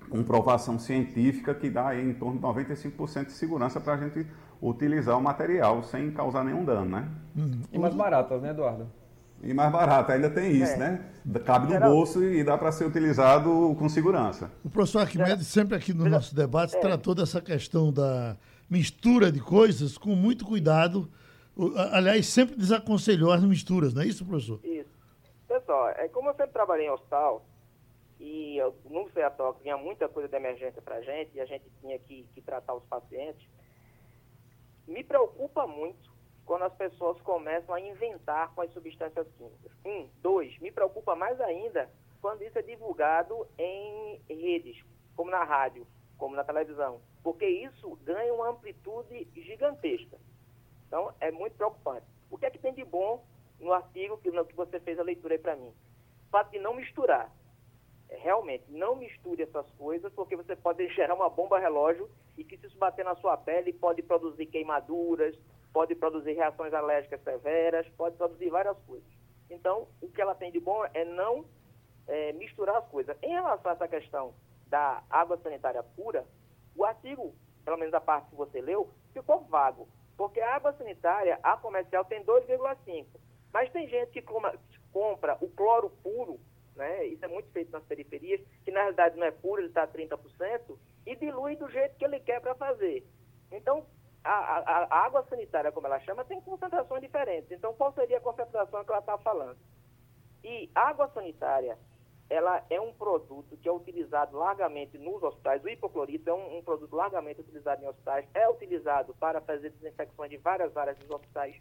comprovação científica que dá em torno de 95% de segurança para a gente utilizar o material sem causar nenhum dano, né? E mais baratas, né, Eduardo? E mais barato, ainda tem isso, é. né? Cabe no bolso e dá para ser utilizado com segurança. O professor Arquimedes, sempre aqui no nosso debate, é. tratou dessa questão da mistura de coisas com muito cuidado. Aliás, sempre desaconselhou as misturas, não é isso, professor? Isso. Pessoal, é como eu sempre trabalhei em hospital, e eu, no CEATOC vinha muita coisa de emergência para a gente, e a gente tinha que, que tratar os pacientes, me preocupa muito quando as pessoas começam a inventar com as substâncias químicas. Um. Dois, me preocupa mais ainda quando isso é divulgado em redes, como na rádio, como na televisão, porque isso ganha uma amplitude gigantesca. Então, é muito preocupante. O que é que tem de bom no artigo que, que você fez a leitura aí para mim? O fato de não misturar. É, realmente, não misture essas coisas, porque você pode gerar uma bomba relógio e que se isso bater na sua pele pode produzir queimaduras, pode produzir reações alérgicas severas, pode produzir várias coisas. Então, o que ela tem de bom é não é, misturar as coisas. Em relação a essa questão da água sanitária pura, o artigo, pelo menos a parte que você leu, ficou vago. Porque a água sanitária, a comercial, tem 2,5. Mas tem gente que compra o cloro puro, né? isso é muito feito nas periferias, que na realidade não é puro, ele está a 30%, e dilui do jeito que ele quer para fazer. Então, a, a, a, água sanitária, como ela chama, tem concentrações diferentes. Então, qual seria a concentração que ela está falando? E água sanitária, ela é um produto que é utilizado largamente nos hospitais. O hipoclorito é um, um produto largamente utilizado em hospitais, é utilizado para fazer desinfecções de várias áreas dos hospitais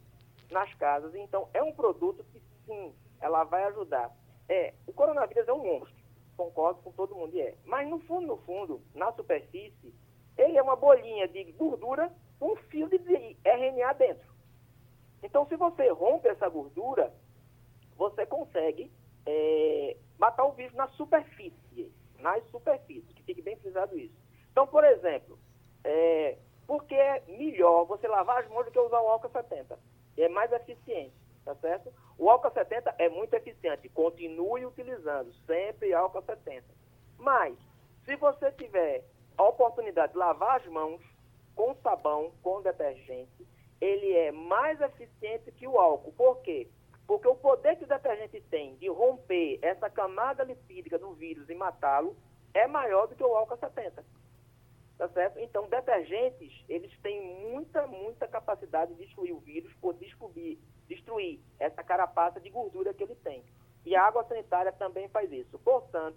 nas casas. Então, é um produto que, sim, ela vai ajudar. É, o coronavírus é um monstro, concordo com todo mundo, é. Mas, no fundo, no fundo, na superfície, ele é uma bolinha de gordura um fio de RNA dentro. Então, se você rompe essa gordura, você consegue é, matar o vírus na superfície, nas superfícies, que fique bem frisado isso. Então, por exemplo, é, porque é melhor você lavar as mãos do que usar o álcool 70? É mais eficiente, tá certo? O álcool 70 é muito eficiente, continue utilizando sempre álcool 70. Mas, se você tiver a oportunidade de lavar as mãos com sabão, com detergente, ele é mais eficiente que o álcool. Por quê? Porque o poder que o detergente tem de romper essa camada lipídica do vírus e matá-lo é maior do que o álcool 70. Tá certo? Então, detergentes, eles têm muita, muita capacidade de destruir o vírus por destruir, destruir essa carapaça de gordura que ele tem. E a água sanitária também faz isso. Portanto,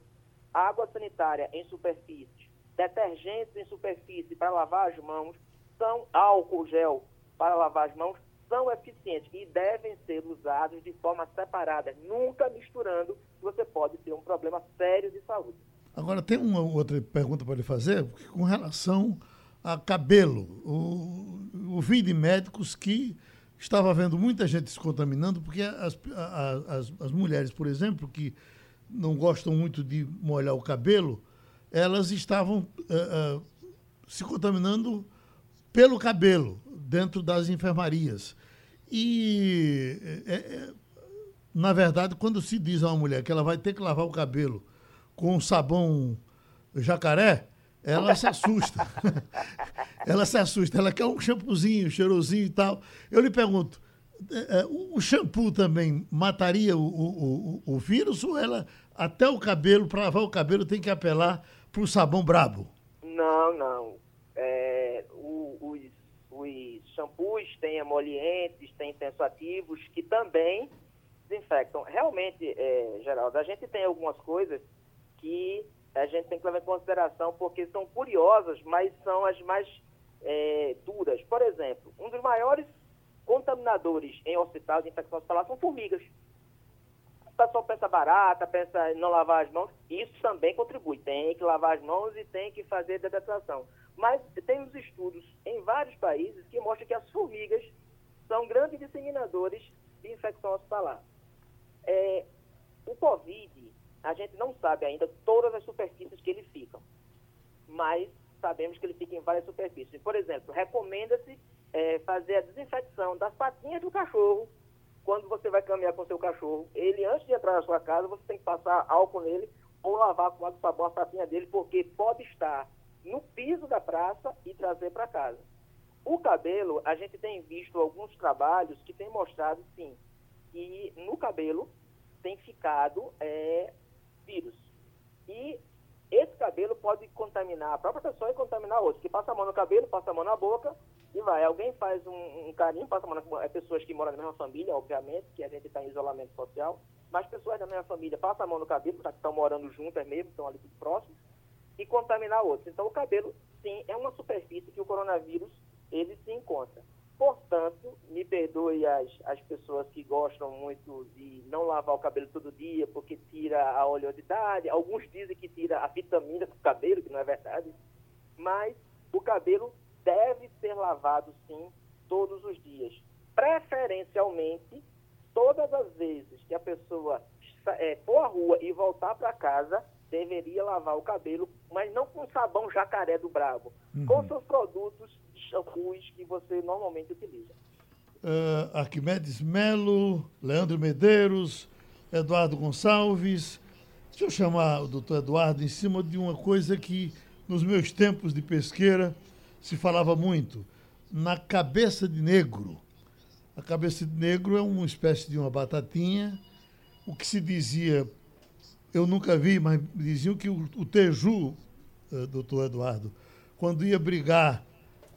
água sanitária em superfícies detergentes em superfície para lavar as mãos, são álcool gel para lavar as mãos, são eficientes e devem ser usados de forma separada, nunca misturando, você pode ter um problema sério de saúde. Agora, tem uma outra pergunta para lhe fazer, com relação a cabelo. O, ouvi de médicos que estava vendo muita gente se contaminando, porque as, as, as mulheres, por exemplo, que não gostam muito de molhar o cabelo, elas estavam uh, uh, se contaminando pelo cabelo dentro das enfermarias. E, é, é, na verdade, quando se diz a uma mulher que ela vai ter que lavar o cabelo com sabão jacaré, ela se assusta. ela se assusta. Ela quer um shampoozinho, cheirosinho e tal. Eu lhe pergunto, é, é, o shampoo também mataria o, o, o, o vírus ou ela, até o cabelo, para lavar o cabelo, tem que apelar para o sabão brabo? Não, não. É, os, os shampoos têm emolientes, têm tensoativos que também desinfectam. Realmente, é, Geraldo, a gente tem algumas coisas que a gente tem que levar em consideração porque são curiosas, mas são as mais é, duras. Por exemplo, um dos maiores contaminadores em hospital de infecção hospitalar são formigas. O pessoal pensa barata, pensa em não lavar as mãos. Isso também contribui. Tem que lavar as mãos e tem que fazer detetração. Mas temos estudos em vários países que mostram que as formigas são grandes disseminadores de infecção hospitalar. É, o Covid, a gente não sabe ainda todas as superfícies que ele fica, mas sabemos que ele fica em várias superfícies. Por exemplo, recomenda-se é, fazer a desinfecção das patinhas do cachorro quando você vai caminhar com seu cachorro. Ele, antes de entrar na sua casa, você tem que passar álcool nele ou lavar com água e sabão a patinha dele, porque pode estar no piso da praça e trazer para casa. O cabelo, a gente tem visto alguns trabalhos que têm mostrado, sim, que no cabelo tem ficado é, vírus. E esse cabelo pode contaminar a própria pessoa e contaminar outros. Que passa a mão no cabelo, passa a mão na boca e vai. Alguém faz um, um carinho, passa a mão na é pessoas que moram na mesma família, obviamente, que a gente está em isolamento social, mas pessoas da mesma família passam a mão no cabelo, que estão morando juntas mesmo, estão ali próximos, e contaminar outros. Então o cabelo, sim, é uma superfície que o coronavírus ele se encontra. Portanto, me perdoe as, as pessoas que gostam muito de não lavar o cabelo todo dia porque tira a oleosidade. Alguns dizem que tira a vitamina do cabelo, que não é verdade. Mas o cabelo deve ser lavado, sim, todos os dias. Preferencialmente, todas as vezes que a pessoa é, for à rua e voltar para casa, deveria lavar o cabelo, mas não com sabão jacaré do Bravo, uhum. com seus produtos shampoos que você normalmente utiliza. Uh, Arquimedes Melo, Leandro Medeiros, Eduardo Gonçalves. Deixa eu chamar o doutor Eduardo em cima de uma coisa que nos meus tempos de pesqueira se falava muito. Na cabeça de negro. A cabeça de negro é uma espécie de uma batatinha. O que se dizia, eu nunca vi, mas diziam que o, o Teju, uh, doutor Eduardo, quando ia brigar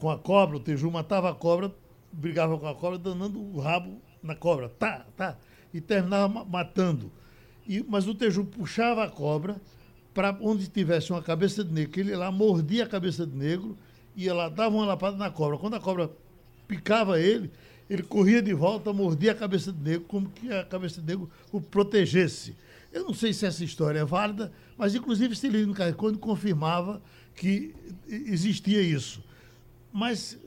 com a cobra, o Teju matava a cobra, brigava com a cobra, danando o rabo na cobra, tá, tá, e terminava matando. E, mas o Teju puxava a cobra para onde tivesse uma cabeça de negro, ele lá mordia a cabeça de negro, ia lá, dava uma lapada na cobra. Quando a cobra picava ele, ele corria de volta, mordia a cabeça de negro, como que a cabeça de negro o protegesse. Eu não sei se essa história é válida, mas inclusive Celino Carcone confirmava que existia isso mas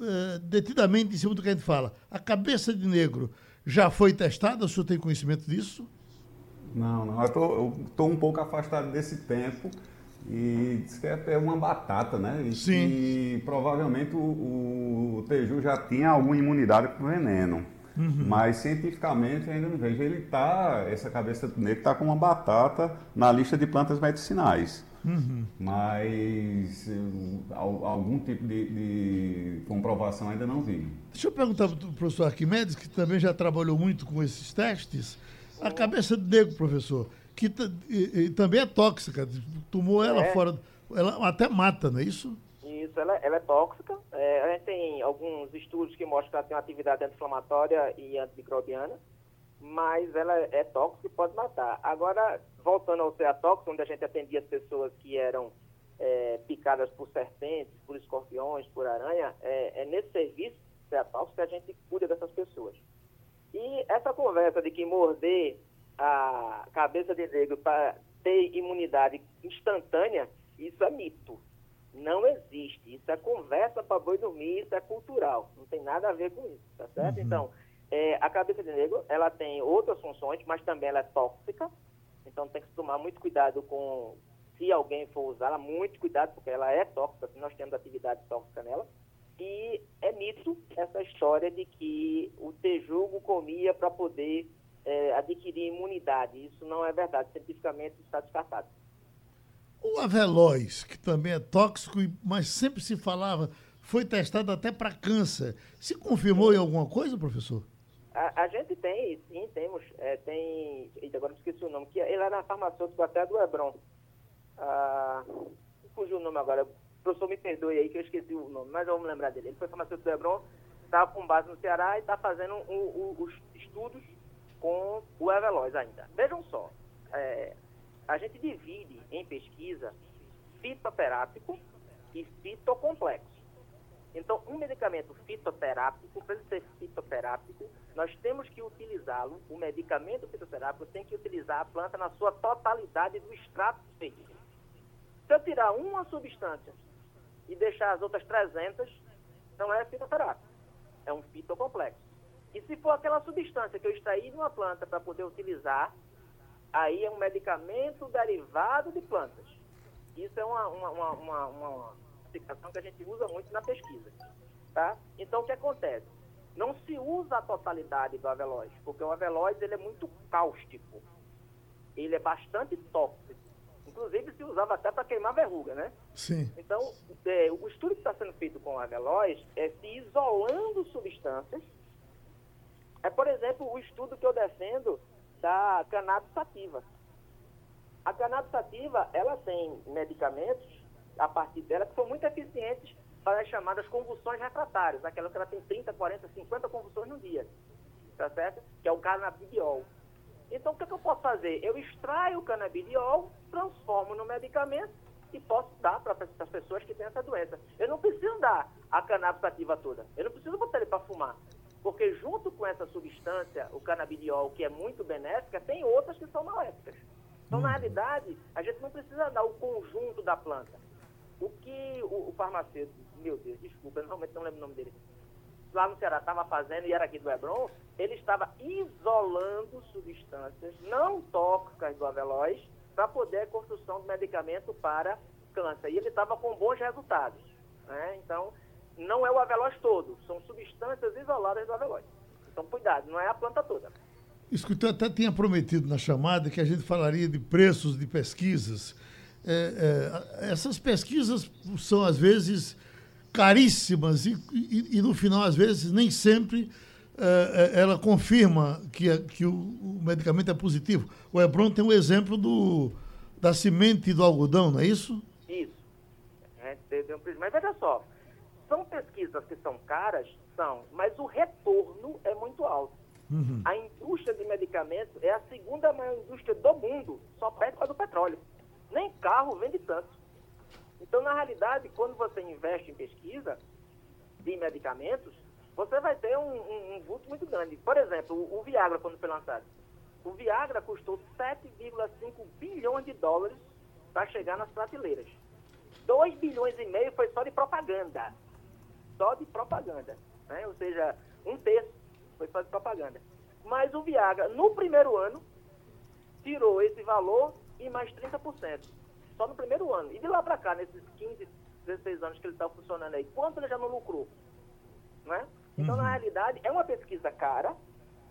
uh, detidamente em cima do que a gente fala. A cabeça de negro já foi testada? O senhor tem conhecimento disso? Não, não. Eu estou um pouco afastado desse tempo e diz que é, é uma batata, né? E Sim. E provavelmente o, o, Teju já tinha alguma imunidade para o veneno. Uhum. Mas cientificamente ainda não vejo. Ele está, essa cabeça de negro está com uma batata na lista de plantas medicinais. Uhum. Mas algum tipo de, de, comprovação ainda não vi. Deixa eu perguntar para o professor Arquimedes, que também já trabalhou muito com esses testes. A cabeça de negro, professor, que e, e, também é tóxica, tomou ela é. fora, ela até mata, não é isso? Isso, ela, ela é tóxica. É, a gente tem alguns estudos que mostram que ela tem uma atividade anti-inflamatória e antimicrobiana mas ela é tóxica e pode matar. Agora, voltando ao ceatóxico, onde a gente atendia as pessoas que eram é, picadas por serpentes, por escorpiões, por aranha, é, é nesse serviço ceatóxico que a gente cuida dessas pessoas. E essa conversa de que morder a cabeça de negro para ter imunidade instantânea, isso é mito. Não existe. Isso é conversa para boi dormir, isso é cultural. Não tem nada a ver com isso, tá certo? Uhum. Então, é, a cabeça de negro, ela tem outras funções, mas também ela é tóxica. Então tem que tomar muito cuidado com, se alguém for usá-la, muito cuidado, porque ela é tóxica, nós temos atividade tóxica nela. E é mito essa história de que o tejugo comia para poder é, adquirir imunidade. Isso não é verdade, cientificamente está descartado. O Aveloz, que também é tóxico, mas sempre se falava, foi testado até para câncer. Se confirmou em alguma coisa, professor? A, a gente tem, sim, temos. É, tem. Agora esqueci o nome, que ele era farmacêutico até do Hebron. Ah, o nome agora. O professor me perdoe aí que eu esqueci o nome, mas me lembrar dele. Ele foi farmacêutico do Hebron, estava com base no Ceará e está fazendo um, um, os estudos com o Eveloz ainda. Vejam só, é, a gente divide em pesquisa fitoterápico e fitocomplexo. Então, um medicamento fitoterápico, para ele ser fitoterápico, nós temos que utilizá-lo, o medicamento fitoterápico tem que utilizar a planta na sua totalidade do extrato feito. Se eu tirar uma substância e deixar as outras 300, não é fitoterápico, é um fitocomplexo. E se for aquela substância que eu extraí de uma planta para poder utilizar, aí é um medicamento derivado de plantas. Isso é uma, uma, uma, uma, uma explicação que a gente usa muito na pesquisa. Tá? Então, o que acontece? Não se usa a totalidade do avelóide, porque o avelóide ele é muito cáustico. Ele é bastante tóxico. Inclusive, se usava até para queimar verruga, né? Sim. Então, é, o estudo que está sendo feito com o avelóide é se isolando substâncias. É, por exemplo, o estudo que eu defendo da cannabis sativa. A cannabis sativa, ela tem medicamentos, a partir dela, que são muito eficientes para as chamadas convulsões refratárias, aquela que ela tem 30, 40, 50 convulsões no dia, tá certo? Que é o canabidiol. Então, o que, é que eu posso fazer? Eu extraio o canabidiol, transformo no medicamento e posso dar para as pessoas que têm essa doença. Eu não preciso dar a cannabis sativa toda. Eu não preciso botar ele para fumar. Porque junto com essa substância, o canabidiol, que é muito benéfica, tem outras que são maléficas. Então, na realidade, a gente não precisa dar o conjunto da planta. O que o, o farmacêutico, meu Deus, desculpa, eu realmente não lembro o nome dele, lá no Ceará estava fazendo, e era aqui do Hebron, ele estava isolando substâncias não tóxicas do aveloz para poder a construção de medicamento para câncer. E ele estava com bons resultados. Né? Então, não é o aveloz todo, são substâncias isoladas do aveloz. Então, cuidado, não é a planta toda. Escutou, até tinha prometido na chamada que a gente falaria de preços de pesquisas. É, é, essas pesquisas são, às vezes, caríssimas e, e, e, no final, às vezes, nem sempre é, é ela confirma que, que o, o, medicamento é positivo. O Hebron tem um exemplo do, da semente do algodão, não é isso? Isso. É, mas veja só, são pesquisas que são caras? São, mas o retorno é muito alto. Uhum. A indústria de medicamentos é a segunda maior indústria do mundo, só perto do petróleo. Nem carro vende tanto. Então, na realidade, quando você investe em pesquisa de medicamentos, você vai ter um, um, um vulto muito grande. Por exemplo, o, o Viagra, quando foi lançado. O Viagra custou 7,5 bilhões de dólares para chegar nas prateleiras. 2 bilhões e meio foi só de propaganda. Só de propaganda. Né? Ou seja, um terço foi só de propaganda. Mas o Viagra, no primeiro ano, tirou esse valor e mais 30%. Só no primeiro ano. E de lá para cá, nesses 15, 16 anos que ele está funcionando aí, quanto ele já não lucrou? Não é? Então, uhum. na realidade, é uma pesquisa cara,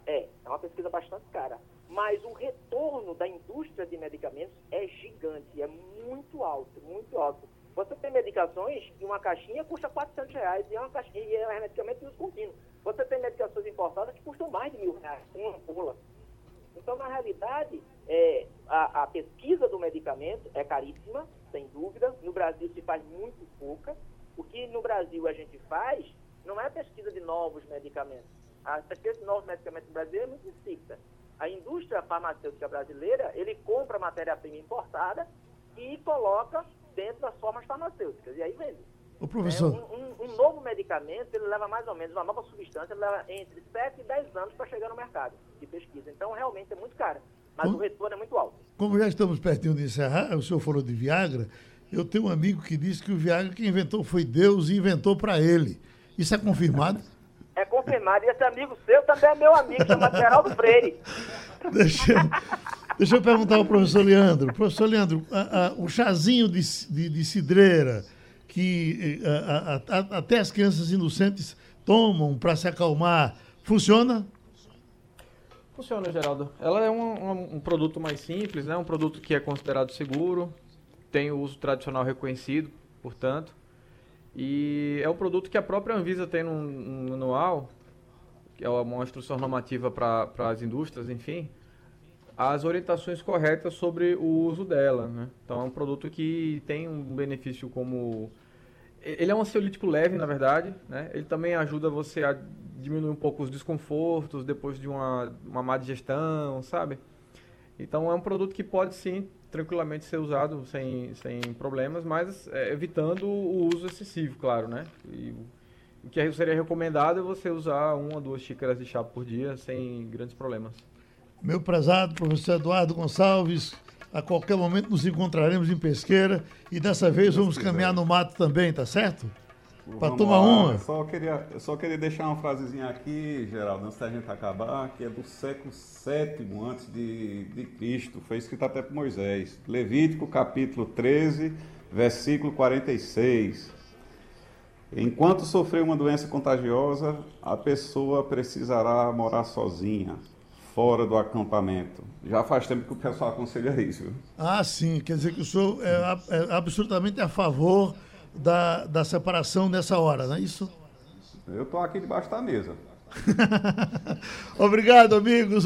é, é uma pesquisa bastante cara, mas o retorno da indústria de medicamentos é gigante, é muito alto, muito alto. Você tem medicações que uma caixinha custa 400 reais e é, uma caixinha, e é medicamento de uso contínuo. Você tem medicações importadas que custam mais de mil reais, uma pula. Então, na realidade, é, a, a, pesquisa do medicamento é caríssima, sem dúvida. No Brasil se faz muito pouca. O que no Brasil a gente faz não é pesquisa de novos medicamentos. A pesquisa de novos medicamentos no Brasil é muito insípida. A indústria farmacêutica brasileira, ele compra matéria-prima importada e coloca dentro das formas farmacêuticas. E aí vende. O professor. É, um, um, um, novo medicamento, ele leva mais ou menos, uma nova substância, ele leva entre 7 e 10 anos para chegar no mercado de pesquisa. Então, realmente é muito caro. Mas como, o retorno é muito alto. Como já estamos pertinho de encerrar, o senhor falou de Viagra. Eu tenho um amigo que disse que o Viagra que inventou foi Deus e inventou para ele. Isso é confirmado? É confirmado. E esse amigo seu também é meu amigo, chama Geraldo Freire. Deixa, deixa eu perguntar ao professor Leandro. Professor Leandro, a, a, o chazinho de, de, de cidreira que eh, a, até as crianças inocentes tomam para se acalmar, funciona? Funciona, Geraldo. Ela é um, um, produto mais simples, né? um produto que é considerado seguro. tem o uso tradicional reconhecido, portanto. E é um produto que a própria Anvisa tem no manual, que é uma instrução normativa para as indústrias, enfim, as orientações corretas sobre o uso dela. Né? Então é um produto que tem um benefício como. Ele é um ansiolítico leve, na verdade. Né? Ele também ajuda você a diminuir um pouco os desconfortos depois de uma, uma má digestão, sabe? Então é um produto que pode sim tranquilamente ser usado sem, sem problemas, mas é, evitando o uso excessivo, claro, né? E o que seria recomendado é você usar uma ou duas xícaras de chá por dia sem grandes problemas. Meu prezado professor Eduardo Gonçalves, a qualquer momento nos encontraremos em Pesqueira e dessa vez vamos caminhar no mato também, tá certo? Para tomar uma. Eu só, queria, eu só queria deixar uma frasezinha aqui, Geraldo, antes da gente acabar, que é do século VII antes de, de Cristo. Foi escrito até por Moisés. Levítico capítulo 13, versículo 46. Enquanto sofrer uma doença contagiosa, a pessoa precisará morar sozinha, fora do acampamento. Já faz tempo que o pessoal aconselha isso. Viu? Ah, sim. Quer dizer que o senhor é, é absolutamente a favor da, da separação nessa hora, não é isso? Eu estou aqui debaixo da mesa. Obrigado, amigos.